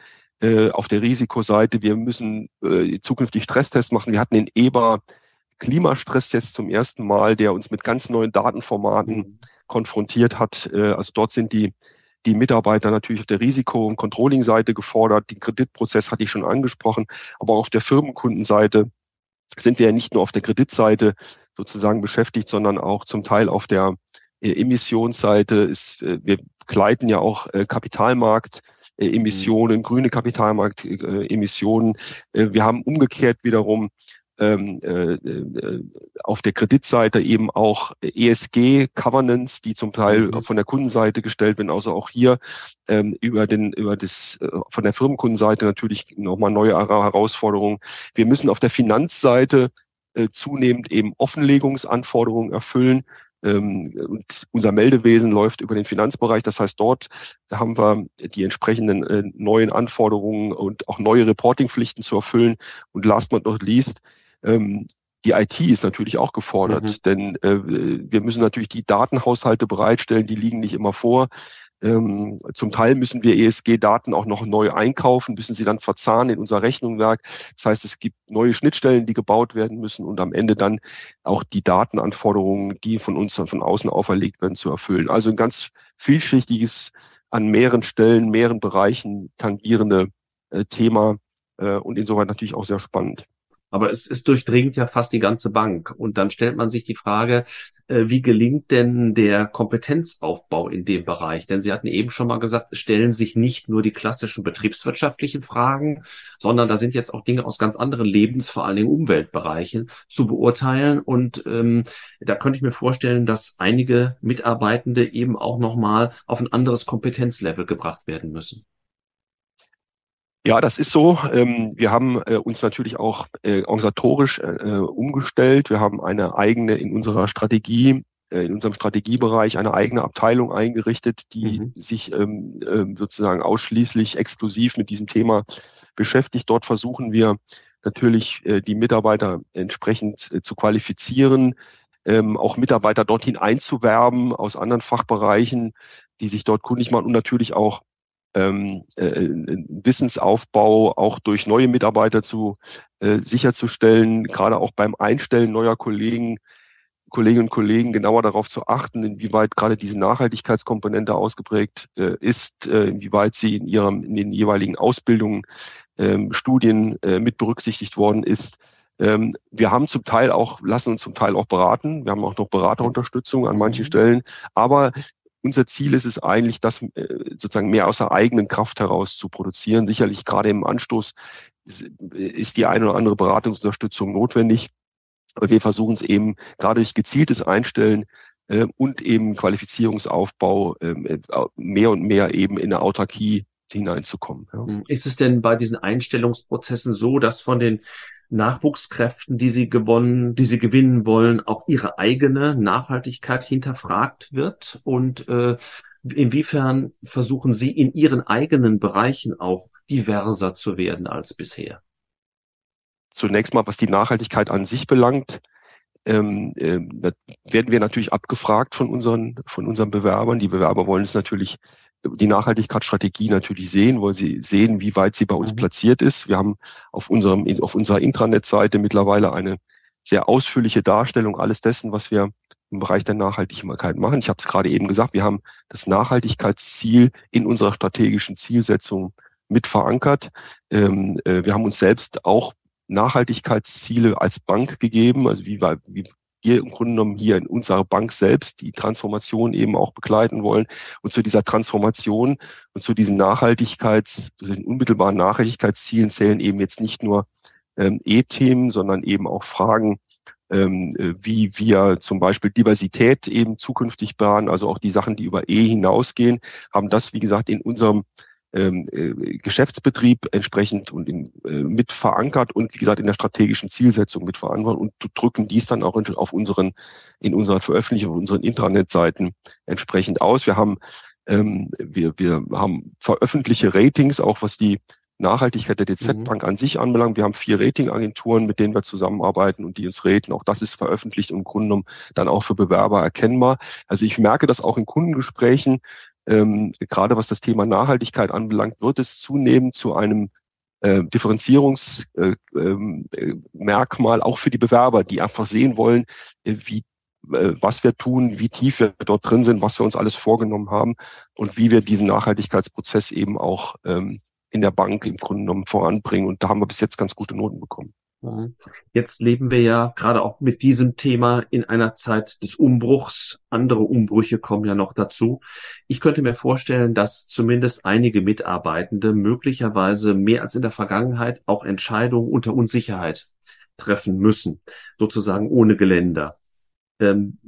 äh, auf der Risikoseite. Wir müssen äh, zukünftig Stresstests machen. Wir hatten den EBA Klimastresstest zum ersten Mal, der uns mit ganz neuen Datenformaten mhm. konfrontiert hat. Äh, also dort sind die die Mitarbeiter natürlich auf der Risiko- und Controlling-Seite gefordert. Den Kreditprozess hatte ich schon angesprochen, aber auch auf der Firmenkundenseite sind wir ja nicht nur auf der Kreditseite sozusagen beschäftigt, sondern auch zum Teil auf der äh, Emissionsseite ist, äh, wir begleiten ja auch Kapitalmarkt. Emissionen, mhm. grüne Kapitalmarkt-Emissionen. Wir haben umgekehrt wiederum ähm, auf der Kreditseite eben auch ESG-Governance, die zum Teil mhm. von der Kundenseite gestellt werden. Also auch hier ähm, über den über das von der Firmenkundenseite natürlich nochmal neue Herausforderungen. Wir müssen auf der Finanzseite zunehmend eben Offenlegungsanforderungen erfüllen. Ähm, und unser Meldewesen läuft über den Finanzbereich. Das heißt, dort haben wir die entsprechenden äh, neuen Anforderungen und auch neue Reportingpflichten zu erfüllen. Und last but not least, ähm, die IT ist natürlich auch gefordert, mhm. denn äh, wir müssen natürlich die Datenhaushalte bereitstellen, die liegen nicht immer vor. Ähm, zum Teil müssen wir ESG-Daten auch noch neu einkaufen, müssen sie dann verzahnen in unser Rechnungswerk. Das heißt, es gibt neue Schnittstellen, die gebaut werden müssen und am Ende dann auch die Datenanforderungen, die von uns dann von außen auferlegt werden, zu erfüllen. Also ein ganz vielschichtiges, an mehreren Stellen, mehreren Bereichen tangierende äh, Thema äh, und insoweit natürlich auch sehr spannend. Aber es, es durchdringt ja fast die ganze Bank. Und dann stellt man sich die Frage, wie gelingt denn der Kompetenzaufbau in dem Bereich? Denn Sie hatten eben schon mal gesagt, es stellen sich nicht nur die klassischen betriebswirtschaftlichen Fragen, sondern da sind jetzt auch Dinge aus ganz anderen Lebens-, vor allen Dingen Umweltbereichen zu beurteilen. Und ähm, da könnte ich mir vorstellen, dass einige Mitarbeitende eben auch nochmal auf ein anderes Kompetenzlevel gebracht werden müssen. Ja, das ist so. Ähm, wir haben äh, uns natürlich auch äh, organisatorisch äh, umgestellt. Wir haben eine eigene in unserer Strategie, in unserem Strategiebereich eine eigene Abteilung eingerichtet, die mhm. sich ähm, ähm, sozusagen ausschließlich exklusiv mit diesem Thema beschäftigt. Dort versuchen wir natürlich die Mitarbeiter entsprechend zu qualifizieren, auch Mitarbeiter dorthin einzuwerben aus anderen Fachbereichen, die sich dort kundig machen und natürlich auch ähm, äh, Wissensaufbau auch durch neue Mitarbeiter zu äh, sicherzustellen, gerade auch beim Einstellen neuer Kollegen, Kolleginnen und Kollegen genauer darauf zu achten, inwieweit gerade diese Nachhaltigkeitskomponente ausgeprägt äh, ist, äh, inwieweit sie in ihrem in den jeweiligen Ausbildungen, ähm, Studien äh, mit berücksichtigt worden ist. Ähm, wir haben zum Teil auch, lassen uns zum Teil auch beraten. Wir haben auch noch Beraterunterstützung an manchen mhm. Stellen. Aber unser Ziel ist es eigentlich, das äh, sozusagen mehr aus der eigenen Kraft heraus zu produzieren. Sicherlich gerade im Anstoß ist die eine oder andere Beratungsunterstützung notwendig. Aber wir versuchen es eben gerade durch gezieltes Einstellen äh, und eben Qualifizierungsaufbau ähm, äh, mehr und mehr eben in eine Autarkie hineinzukommen. Ja. Ist es denn bei diesen Einstellungsprozessen so, dass von den Nachwuchskräften, die sie gewonnen, die sie gewinnen wollen, auch ihre eigene Nachhaltigkeit hinterfragt wird? Und äh, inwiefern versuchen Sie in Ihren eigenen Bereichen auch diverser zu werden als bisher? Zunächst mal, was die Nachhaltigkeit an sich belangt, ähm, äh, werden wir natürlich abgefragt von unseren, von unseren Bewerbern. Die Bewerber wollen es natürlich die Nachhaltigkeitsstrategie natürlich sehen, weil sie sehen, wie weit sie bei uns mhm. platziert ist. Wir haben auf unserem, auf unserer Intranet-Seite mittlerweile eine sehr ausführliche Darstellung alles dessen, was wir im Bereich der Nachhaltigkeit machen. Ich habe es gerade eben gesagt, wir haben das Nachhaltigkeitsziel in unserer strategischen Zielsetzung mit verankert. Ähm, äh, wir haben uns selbst auch Nachhaltigkeitsziele als Bank gegeben, also wie, wie wir im Grunde genommen hier in unserer Bank selbst die Transformation eben auch begleiten wollen. Und zu dieser Transformation und zu diesen Nachhaltigkeits, zu den unmittelbaren Nachhaltigkeitszielen zählen eben jetzt nicht nur ähm, E-Themen, sondern eben auch Fragen, ähm, äh, wie wir zum Beispiel Diversität eben zukünftig planen, also auch die Sachen, die über E hinausgehen, haben das, wie gesagt, in unserem Geschäftsbetrieb entsprechend und in, äh, mit verankert und wie gesagt in der strategischen Zielsetzung mit verankert und drücken dies dann auch in, auf unseren in unserer Veröffentlichung, auf unseren Intranetseiten entsprechend aus. Wir haben ähm, wir, wir haben veröffentlichte Ratings, auch was die Nachhaltigkeit der DZ-Bank mhm. an sich anbelangt. Wir haben vier Ratingagenturen, mit denen wir zusammenarbeiten und die uns raten. Auch das ist veröffentlicht und im Grunde genommen dann auch für Bewerber erkennbar. Also ich merke das auch in Kundengesprächen, ähm, gerade was das Thema Nachhaltigkeit anbelangt, wird es zunehmend zu einem äh, Differenzierungsmerkmal äh, ähm, auch für die Bewerber, die einfach sehen wollen, äh, wie äh, was wir tun, wie tief wir dort drin sind, was wir uns alles vorgenommen haben und wie wir diesen Nachhaltigkeitsprozess eben auch ähm, in der Bank im Grunde genommen voranbringen. Und da haben wir bis jetzt ganz gute Noten bekommen. Jetzt leben wir ja gerade auch mit diesem Thema in einer Zeit des Umbruchs. Andere Umbrüche kommen ja noch dazu. Ich könnte mir vorstellen, dass zumindest einige Mitarbeitende möglicherweise mehr als in der Vergangenheit auch Entscheidungen unter Unsicherheit treffen müssen, sozusagen ohne Geländer. Ähm,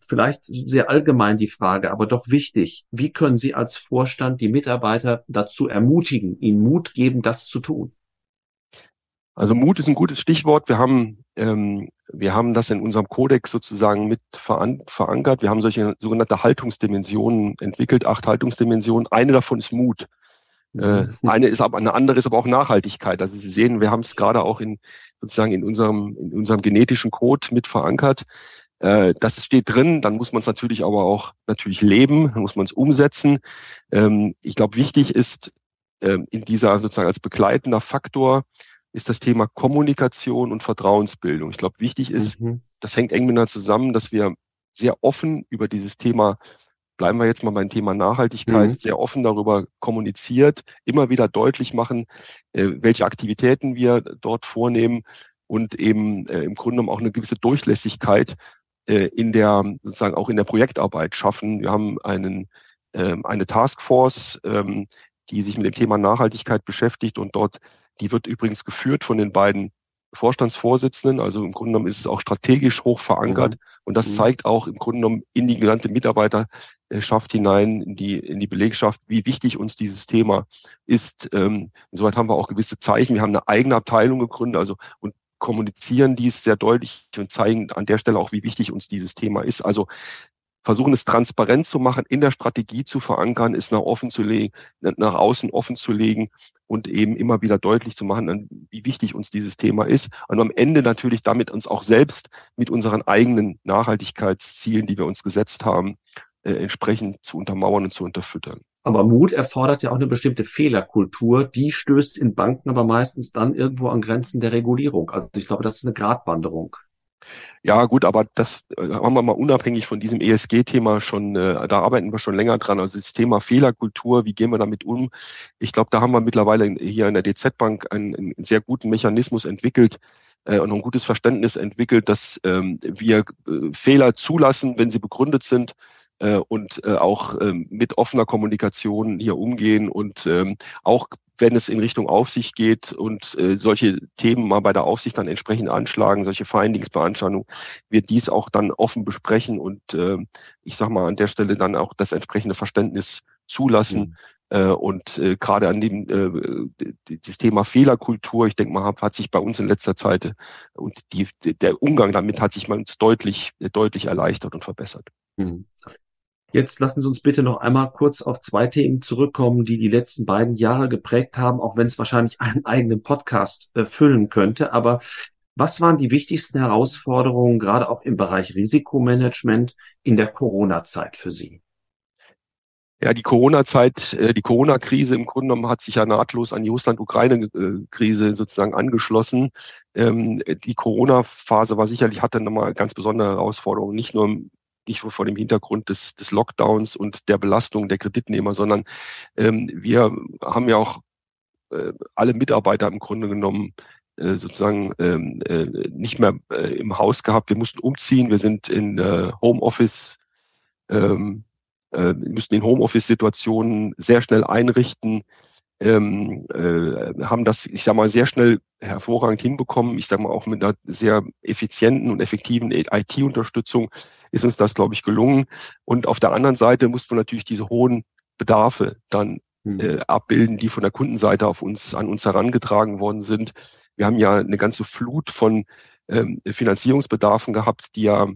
vielleicht sehr allgemein die Frage, aber doch wichtig. Wie können Sie als Vorstand die Mitarbeiter dazu ermutigen, ihnen Mut geben, das zu tun? Also Mut ist ein gutes Stichwort. Wir haben, ähm, wir haben das in unserem Kodex sozusagen mit veran verankert. Wir haben solche sogenannte Haltungsdimensionen entwickelt, acht Haltungsdimensionen. Eine davon ist Mut. Äh, mhm. eine ist aber, eine andere ist aber auch Nachhaltigkeit. Also Sie sehen, wir haben es gerade auch in sozusagen in unserem, in unserem genetischen Code mit verankert. Äh, das steht drin, dann muss man es natürlich aber auch natürlich leben, dann muss man es umsetzen. Ähm, ich glaube, wichtig ist ähm, in dieser sozusagen als begleitender Faktor ist das Thema Kommunikation und Vertrauensbildung. Ich glaube, wichtig ist, mhm. das hängt eng miteinander zusammen, dass wir sehr offen über dieses Thema, bleiben wir jetzt mal beim Thema Nachhaltigkeit, mhm. sehr offen darüber kommuniziert, immer wieder deutlich machen, äh, welche Aktivitäten wir dort vornehmen und eben äh, im Grunde genommen auch eine gewisse Durchlässigkeit äh, in der, sozusagen auch in der Projektarbeit schaffen. Wir haben einen, äh, eine Taskforce, ähm, die sich mit dem Thema Nachhaltigkeit beschäftigt und dort die wird übrigens geführt von den beiden Vorstandsvorsitzenden. Also im Grunde genommen ist es auch strategisch hoch verankert. Mhm. Und das mhm. zeigt auch im Grunde genommen in die gesamte Mitarbeiterschaft hinein, in die, in die Belegschaft, wie wichtig uns dieses Thema ist. Ähm, insoweit haben wir auch gewisse Zeichen. Wir haben eine eigene Abteilung gegründet, also und kommunizieren dies sehr deutlich und zeigen an der Stelle auch, wie wichtig uns dieses Thema ist. Also versuchen es transparent zu machen, in der Strategie zu verankern, es nach offen zu legen, nach außen offen zu legen und eben immer wieder deutlich zu machen, wie wichtig uns dieses Thema ist. Und am Ende natürlich damit uns auch selbst mit unseren eigenen Nachhaltigkeitszielen, die wir uns gesetzt haben, äh, entsprechend zu untermauern und zu unterfüttern. Aber Mut erfordert ja auch eine bestimmte Fehlerkultur. Die stößt in Banken aber meistens dann irgendwo an Grenzen der Regulierung. Also ich glaube, das ist eine Gratwanderung. Ja, gut, aber das äh, haben wir mal unabhängig von diesem ESG-Thema schon, äh, da arbeiten wir schon länger dran. Also das Thema Fehlerkultur, wie gehen wir damit um? Ich glaube, da haben wir mittlerweile hier in der DZ-Bank einen, einen sehr guten Mechanismus entwickelt, äh, und ein gutes Verständnis entwickelt, dass ähm, wir Fehler zulassen, wenn sie begründet sind und auch ähm, mit offener Kommunikation hier umgehen und ähm, auch wenn es in Richtung Aufsicht geht und äh, solche Themen mal bei der Aufsicht dann entsprechend anschlagen, solche Findings, Beanstandungen, wir dies auch dann offen besprechen und äh, ich sage mal an der Stelle dann auch das entsprechende Verständnis zulassen. Mhm. Äh, und äh, gerade an dem äh, das Thema Fehlerkultur, ich denke mal, hat, hat sich bei uns in letzter Zeit äh, und die, der Umgang damit hat sich mal uns deutlich, deutlich erleichtert und verbessert. Mhm. Jetzt lassen Sie uns bitte noch einmal kurz auf zwei Themen zurückkommen, die die letzten beiden Jahre geprägt haben, auch wenn es wahrscheinlich einen eigenen Podcast äh, füllen könnte. Aber was waren die wichtigsten Herausforderungen, gerade auch im Bereich Risikomanagement in der Corona-Zeit für Sie? Ja, die Corona-Zeit, äh, die Corona-Krise im Grunde genommen hat sich ja nahtlos an die Russland-Ukraine-Krise sozusagen angeschlossen. Ähm, die Corona-Phase war sicherlich, hatte nochmal ganz besondere Herausforderungen, nicht nur nicht vor dem Hintergrund des, des Lockdowns und der Belastung der Kreditnehmer, sondern ähm, wir haben ja auch äh, alle Mitarbeiter im Grunde genommen äh, sozusagen ähm, äh, nicht mehr äh, im Haus gehabt. Wir mussten umziehen, wir sind in äh, Homeoffice, ähm, äh, müssten in Homeoffice-Situationen sehr schnell einrichten, ähm, äh, haben das, ich sag mal, sehr schnell hervorragend hinbekommen. Ich sag mal, auch mit einer sehr effizienten und effektiven IT-Unterstützung ist uns das, glaube ich, gelungen. Und auf der anderen Seite mussten wir natürlich diese hohen Bedarfe dann hm. äh, abbilden, die von der Kundenseite auf uns, an uns herangetragen worden sind. Wir haben ja eine ganze Flut von ähm, Finanzierungsbedarfen gehabt, die ja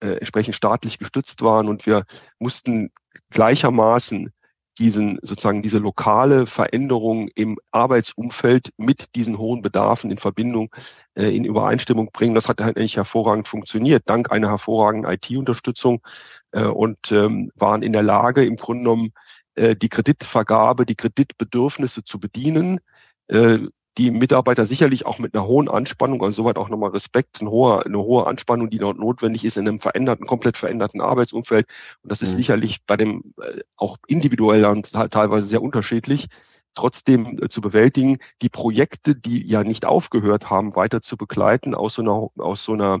äh, entsprechend staatlich gestützt waren und wir mussten gleichermaßen diesen sozusagen diese lokale Veränderung im Arbeitsumfeld mit diesen hohen Bedarfen in Verbindung äh, in Übereinstimmung bringen. Das hat eigentlich hervorragend funktioniert, dank einer hervorragenden IT-Unterstützung äh, und ähm, waren in der Lage, im Grunde genommen äh, die Kreditvergabe, die Kreditbedürfnisse zu bedienen. Äh, die Mitarbeiter sicherlich auch mit einer hohen Anspannung, also soweit auch nochmal Respekt, eine hohe, eine hohe Anspannung, die dort notwendig ist in einem veränderten, komplett veränderten Arbeitsumfeld. Und das ist mhm. sicherlich bei dem äh, auch individuell und teilweise sehr unterschiedlich trotzdem äh, zu bewältigen, die Projekte, die ja nicht aufgehört haben, weiter zu begleiten, aus so einer, aus so einer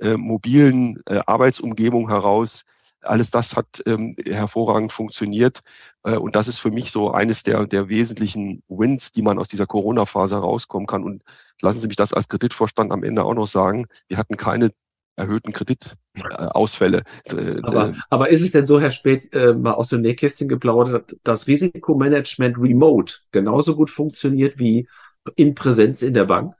äh, mobilen äh, Arbeitsumgebung heraus, alles das hat ähm, hervorragend funktioniert. Äh, und das ist für mich so eines der, der wesentlichen Wins, die man aus dieser Corona-Phase herauskommen kann. Und lassen Sie mich das als Kreditvorstand am Ende auch noch sagen. Wir hatten keine erhöhten Kreditausfälle. Äh, aber, äh, aber ist es denn so, Herr Spät, äh, mal aus dem Nähkästchen geplaudert, dass Risikomanagement remote genauso gut funktioniert wie in Präsenz in der Bank?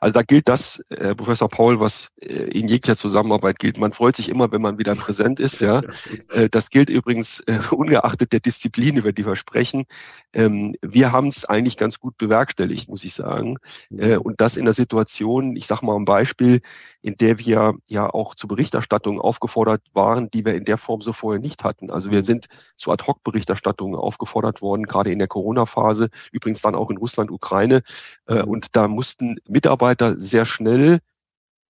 Also da gilt das, Herr Professor Paul, was äh, in jeglicher Zusammenarbeit gilt. Man freut sich immer, wenn man wieder präsent ist. Ja, äh, das gilt übrigens äh, ungeachtet der Disziplin, über die wir sprechen. Ähm, wir haben es eigentlich ganz gut bewerkstelligt, muss ich sagen. Mhm. Und das in der Situation, ich sage mal ein Beispiel, in der wir ja auch zur Berichterstattung aufgefordert waren, die wir in der Form so vorher nicht hatten. Also wir mhm. sind zu Ad-Hoc-Berichterstattungen aufgefordert worden, gerade in der Corona-Phase, übrigens dann auch in Russland, Ukraine. Mhm. Und da mussten Mitarbeiter sehr schnell,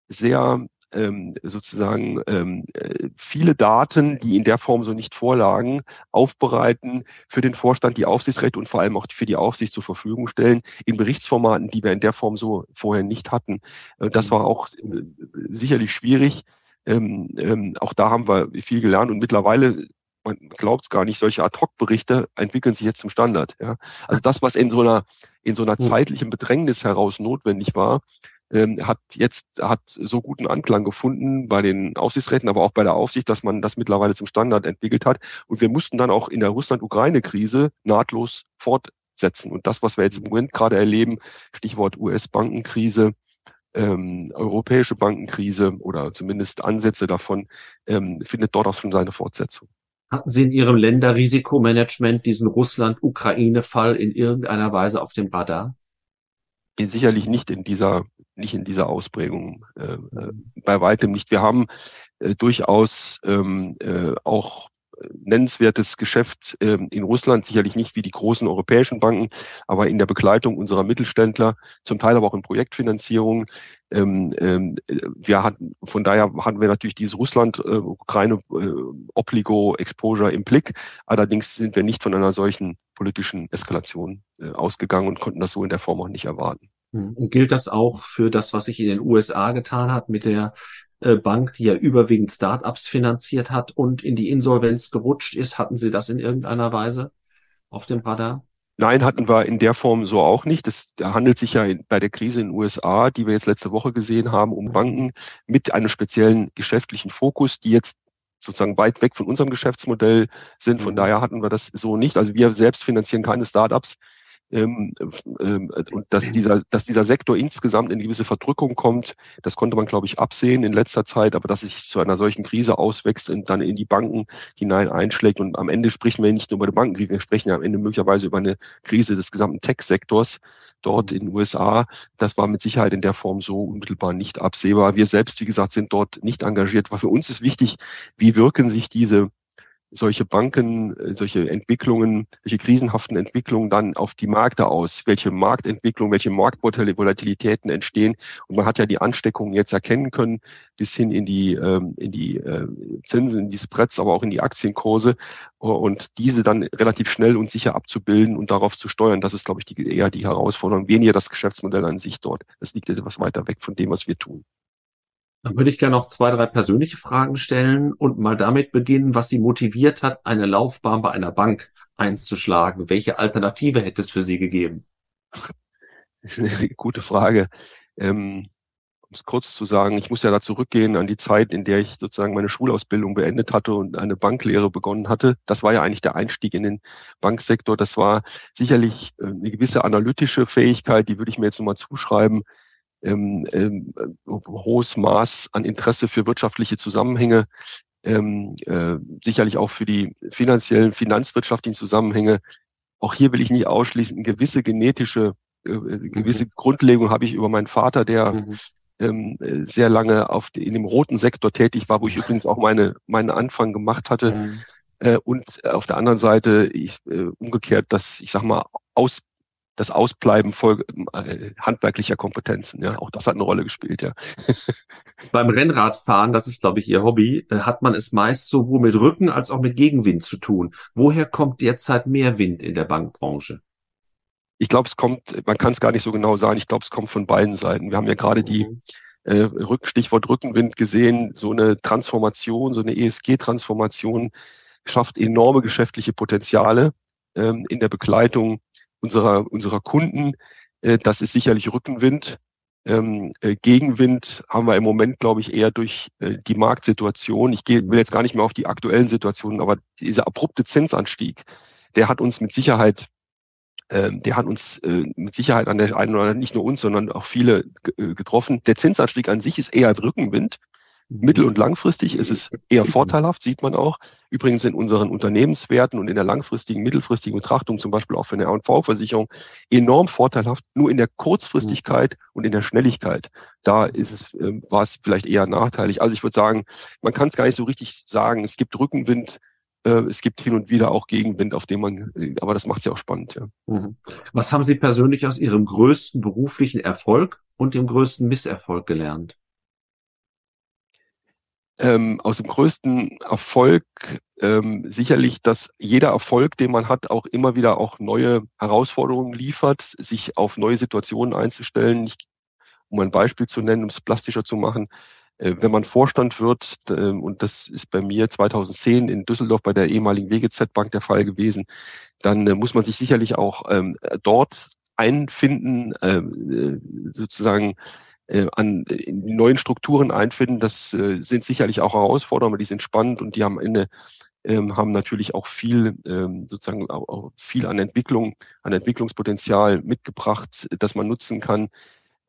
sehr ähm, sozusagen ähm, äh, viele Daten, die in der Form so nicht vorlagen, aufbereiten, für den Vorstand die Aufsichtsrechte und vor allem auch für die Aufsicht zur Verfügung stellen, in Berichtsformaten, die wir in der Form so vorher nicht hatten. Äh, das war auch äh, sicherlich schwierig. Ähm, ähm, auch da haben wir viel gelernt und mittlerweile man glaubt es gar nicht, solche Ad-Hoc-Berichte entwickeln sich jetzt zum Standard. Ja. Also das, was in so einer, in so einer zeitlichen Bedrängnis heraus notwendig war, ähm, hat jetzt hat so guten Anklang gefunden bei den Aufsichtsräten, aber auch bei der Aufsicht, dass man das mittlerweile zum Standard entwickelt hat. Und wir mussten dann auch in der Russland-Ukraine-Krise nahtlos fortsetzen. Und das, was wir jetzt im Moment gerade erleben, Stichwort US-Bankenkrise, ähm, europäische Bankenkrise oder zumindest Ansätze davon, ähm, findet dort auch schon seine Fortsetzung. Hatten Sie in Ihrem Länderrisikomanagement diesen Russland-Ukraine-Fall in irgendeiner Weise auf dem Radar? Sicherlich nicht in dieser nicht in dieser Ausprägung, äh, äh, bei weitem nicht. Wir haben äh, durchaus ähm, äh, auch nennenswertes Geschäft ähm, in Russland, sicherlich nicht wie die großen europäischen Banken, aber in der Begleitung unserer Mittelständler, zum Teil aber auch in Projektfinanzierung. Ähm, ähm, wir hatten, von daher hatten wir natürlich dieses Russland, äh, Ukraine äh, Obligo Exposure im Blick. Allerdings sind wir nicht von einer solchen politischen Eskalation äh, ausgegangen und konnten das so in der Form auch nicht erwarten. Hm. Und gilt das auch für das, was sich in den USA getan hat mit der äh, Bank, die ja überwiegend Startups finanziert hat und in die Insolvenz gerutscht ist? Hatten Sie das in irgendeiner Weise auf dem Radar? Nein, hatten wir in der Form so auch nicht. Es handelt sich ja bei der Krise in den USA, die wir jetzt letzte Woche gesehen haben, um Banken mit einem speziellen geschäftlichen Fokus, die jetzt sozusagen weit weg von unserem Geschäftsmodell sind. Von mhm. daher hatten wir das so nicht. Also wir selbst finanzieren keine Startups ähm, ähm, und dass dieser, dass dieser Sektor insgesamt in eine gewisse Verdrückung kommt, das konnte man, glaube ich, absehen in letzter Zeit, aber dass es sich zu einer solchen Krise auswächst und dann in die Banken hinein einschlägt. Und am Ende sprechen wir nicht nur über die Bankenkrise, wir sprechen ja am Ende möglicherweise über eine Krise des gesamten Tech-Sektors dort in den USA. Das war mit Sicherheit in der Form so unmittelbar nicht absehbar. Wir selbst, wie gesagt, sind dort nicht engagiert. Aber für uns ist wichtig, wie wirken sich diese solche Banken, äh, solche Entwicklungen, solche krisenhaften Entwicklungen dann auf die Märkte aus? Welche Marktentwicklung, welche Marktvolatilitäten entstehen? Und man hat ja die Ansteckungen jetzt erkennen können, bis hin in die, ähm, in die äh, Zinsen, in die Spreads, aber auch in die Aktienkurse und diese dann relativ schnell und sicher abzubilden und darauf zu steuern. Das ist, glaube ich, die, eher die Herausforderung, weniger das Geschäftsmodell an sich dort. Das liegt etwas weiter weg von dem, was wir tun. Dann würde ich gerne noch zwei, drei persönliche Fragen stellen und mal damit beginnen, was Sie motiviert hat, eine Laufbahn bei einer Bank einzuschlagen. Welche Alternative hätte es für Sie gegeben? Gute Frage. Ähm, um es kurz zu sagen, ich muss ja da zurückgehen an die Zeit, in der ich sozusagen meine Schulausbildung beendet hatte und eine Banklehre begonnen hatte. Das war ja eigentlich der Einstieg in den Banksektor. Das war sicherlich äh, eine gewisse analytische Fähigkeit, die würde ich mir jetzt nochmal zuschreiben ähm, ähm, hohes Maß an Interesse für wirtschaftliche Zusammenhänge, ähm, äh, sicherlich auch für die finanziellen, finanzwirtschaftlichen Zusammenhänge. Auch hier will ich nicht ausschließen, gewisse genetische, äh, äh gewisse mhm. Grundlegung habe ich über meinen Vater, der mhm. ähm, äh, sehr lange auf in dem roten Sektor tätig war, wo ich übrigens auch meine meinen Anfang gemacht hatte. Mhm. Äh, und auf der anderen Seite ich äh, umgekehrt, dass ich sag mal aus das Ausbleiben voll, äh, handwerklicher Kompetenzen. Ja, auch das hat eine Rolle gespielt. Ja. Beim Rennradfahren, das ist glaube ich Ihr Hobby, äh, hat man es meist sowohl mit Rücken als auch mit Gegenwind zu tun. Woher kommt derzeit mehr Wind in der Bankbranche? Ich glaube, es kommt, man kann es gar nicht so genau sagen. Ich glaube, es kommt von beiden Seiten. Wir haben ja gerade die mhm. äh, Stichwort Rückenwind gesehen, so eine Transformation, so eine ESG-Transformation schafft enorme geschäftliche Potenziale ähm, in der Begleitung unserer, unserer Kunden. Äh, das ist sicherlich Rückenwind. Ähm, äh, Gegenwind haben wir im Moment, glaube ich, eher durch äh, die Marktsituation. Ich gehe, will jetzt gar nicht mehr auf die aktuellen Situationen, aber dieser abrupte Zinsanstieg, der hat uns mit Sicherheit, äh, der hat uns äh, mit Sicherheit an der einen oder nicht nur uns, sondern auch viele äh, getroffen. Der Zinsanstieg an sich ist eher Rückenwind. Mittel- und langfristig ist es eher vorteilhaft, sieht man auch. Übrigens in unseren Unternehmenswerten und in der langfristigen, mittelfristigen Betrachtung, zum Beispiel auch für eine R&V-Versicherung, enorm vorteilhaft. Nur in der Kurzfristigkeit und in der Schnelligkeit, da ist es, äh, war es vielleicht eher nachteilig. Also ich würde sagen, man kann es gar nicht so richtig sagen. Es gibt Rückenwind, äh, es gibt hin und wieder auch Gegenwind, auf dem man, äh, aber das macht es ja auch spannend. Ja. Mhm. Was haben Sie persönlich aus Ihrem größten beruflichen Erfolg und dem größten Misserfolg gelernt? Ähm, aus dem größten Erfolg ähm, sicherlich, dass jeder Erfolg, den man hat, auch immer wieder auch neue Herausforderungen liefert, sich auf neue Situationen einzustellen. Ich, um ein Beispiel zu nennen, um es plastischer zu machen, äh, wenn man Vorstand wird, äh, und das ist bei mir 2010 in Düsseldorf bei der ehemaligen WGZ Bank der Fall gewesen, dann äh, muss man sich sicherlich auch ähm, dort einfinden, ähm, äh, sozusagen äh, an in die neuen Strukturen einfinden. Das äh, sind sicherlich auch Herausforderungen, aber die sind spannend und die am Ende ähm, haben natürlich auch viel ähm, sozusagen auch, viel an Entwicklung, an Entwicklungspotenzial mitgebracht, das man nutzen kann.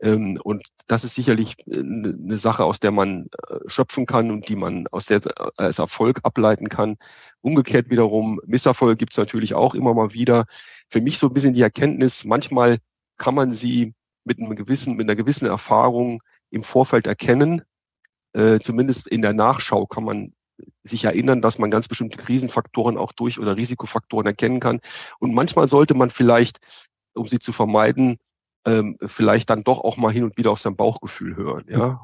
Ähm, und das ist sicherlich eine äh, Sache, aus der man äh, schöpfen kann und die man aus der äh, als Erfolg ableiten kann. Umgekehrt wiederum, Misserfolge gibt es natürlich auch immer mal wieder. Für mich so ein bisschen die Erkenntnis, manchmal kann man sie mit einem gewissen, mit einer gewissen Erfahrung im Vorfeld erkennen. Äh, zumindest in der Nachschau kann man sich erinnern, dass man ganz bestimmte Krisenfaktoren auch durch oder Risikofaktoren erkennen kann. Und manchmal sollte man vielleicht, um sie zu vermeiden, ähm, vielleicht dann doch auch mal hin und wieder auf sein Bauchgefühl hören. Ja,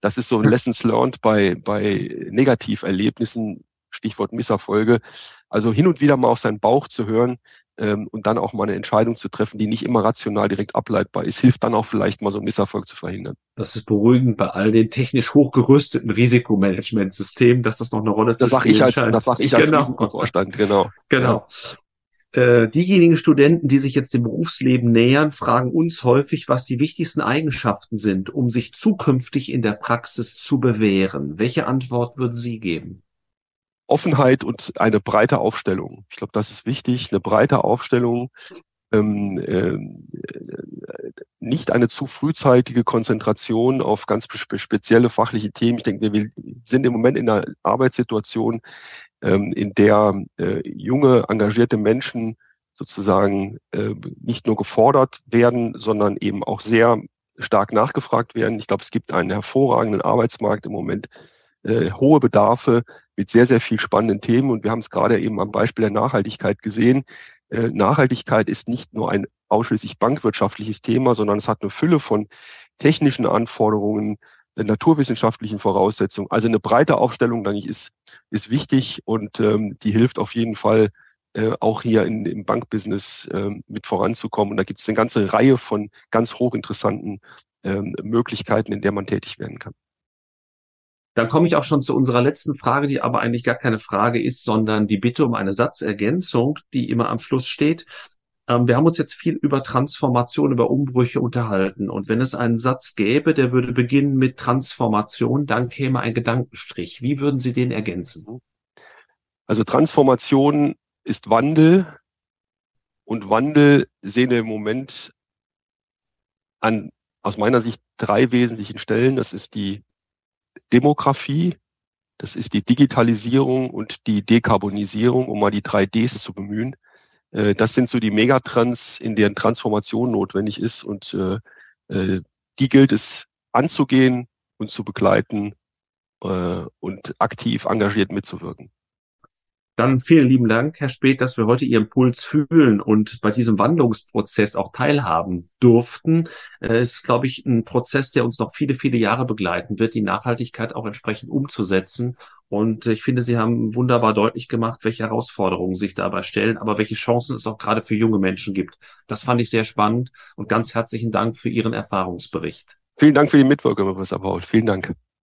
das ist so ein Lessons learned bei bei Negativerlebnissen, Stichwort Misserfolge. Also hin und wieder mal auf seinen Bauch zu hören, ähm, und dann auch mal eine Entscheidung zu treffen, die nicht immer rational direkt ableitbar ist, hilft dann auch vielleicht mal so einen Misserfolg zu verhindern. Das ist beruhigend bei all den technisch hochgerüsteten Risikomanagementsystemen, dass das noch eine Rolle das zu spielen ich als, scheint. Das sage ich als genau. Risikovorstand, genau. Genau. Ja. Äh, diejenigen Studenten, die sich jetzt dem Berufsleben nähern, fragen uns häufig, was die wichtigsten Eigenschaften sind, um sich zukünftig in der Praxis zu bewähren. Welche Antwort würden Sie geben? Offenheit und eine breite Aufstellung. Ich glaube, das ist wichtig, eine breite Aufstellung, ähm, äh, nicht eine zu frühzeitige Konzentration auf ganz spezielle fachliche Themen. Ich denke, wir sind im Moment in einer Arbeitssituation, ähm, in der äh, junge, engagierte Menschen sozusagen äh, nicht nur gefordert werden, sondern eben auch sehr stark nachgefragt werden. Ich glaube, es gibt einen hervorragenden Arbeitsmarkt im Moment, äh, hohe Bedarfe, mit sehr, sehr viel spannenden Themen. Und wir haben es gerade eben am Beispiel der Nachhaltigkeit gesehen. Äh, Nachhaltigkeit ist nicht nur ein ausschließlich bankwirtschaftliches Thema, sondern es hat eine Fülle von technischen Anforderungen, äh, naturwissenschaftlichen Voraussetzungen. Also eine breite Aufstellung, denke ich, ist, ist wichtig und ähm, die hilft auf jeden Fall äh, auch hier in, im Bankbusiness äh, mit voranzukommen. Und da gibt es eine ganze Reihe von ganz hochinteressanten äh, Möglichkeiten, in der man tätig werden kann. Dann komme ich auch schon zu unserer letzten Frage, die aber eigentlich gar keine Frage ist, sondern die Bitte um eine Satzergänzung, die immer am Schluss steht. Ähm, wir haben uns jetzt viel über Transformation, über Umbrüche unterhalten. Und wenn es einen Satz gäbe, der würde beginnen mit Transformation, dann käme ein Gedankenstrich. Wie würden Sie den ergänzen? Also Transformation ist Wandel. Und Wandel sehen wir im Moment an, aus meiner Sicht, drei wesentlichen Stellen. Das ist die Demografie, das ist die Digitalisierung und die Dekarbonisierung, um mal die drei Ds zu bemühen. Äh, das sind so die Megatrends, in deren Transformation notwendig ist und äh, äh, die gilt es anzugehen und zu begleiten und aktiv engagiert mitzuwirken. Dann vielen lieben Dank, Herr Speth, dass wir heute Ihren Puls fühlen und bei diesem Wandlungsprozess auch teilhaben durften. Es ist, glaube ich, ein Prozess, der uns noch viele, viele Jahre begleiten wird, die Nachhaltigkeit auch entsprechend umzusetzen. Und ich finde, Sie haben wunderbar deutlich gemacht, welche Herausforderungen sich dabei stellen, aber welche Chancen es auch gerade für junge Menschen gibt. Das fand ich sehr spannend und ganz herzlichen Dank für Ihren Erfahrungsbericht. Vielen Dank für die Mitwirkung, Professor Paul. Vielen Dank.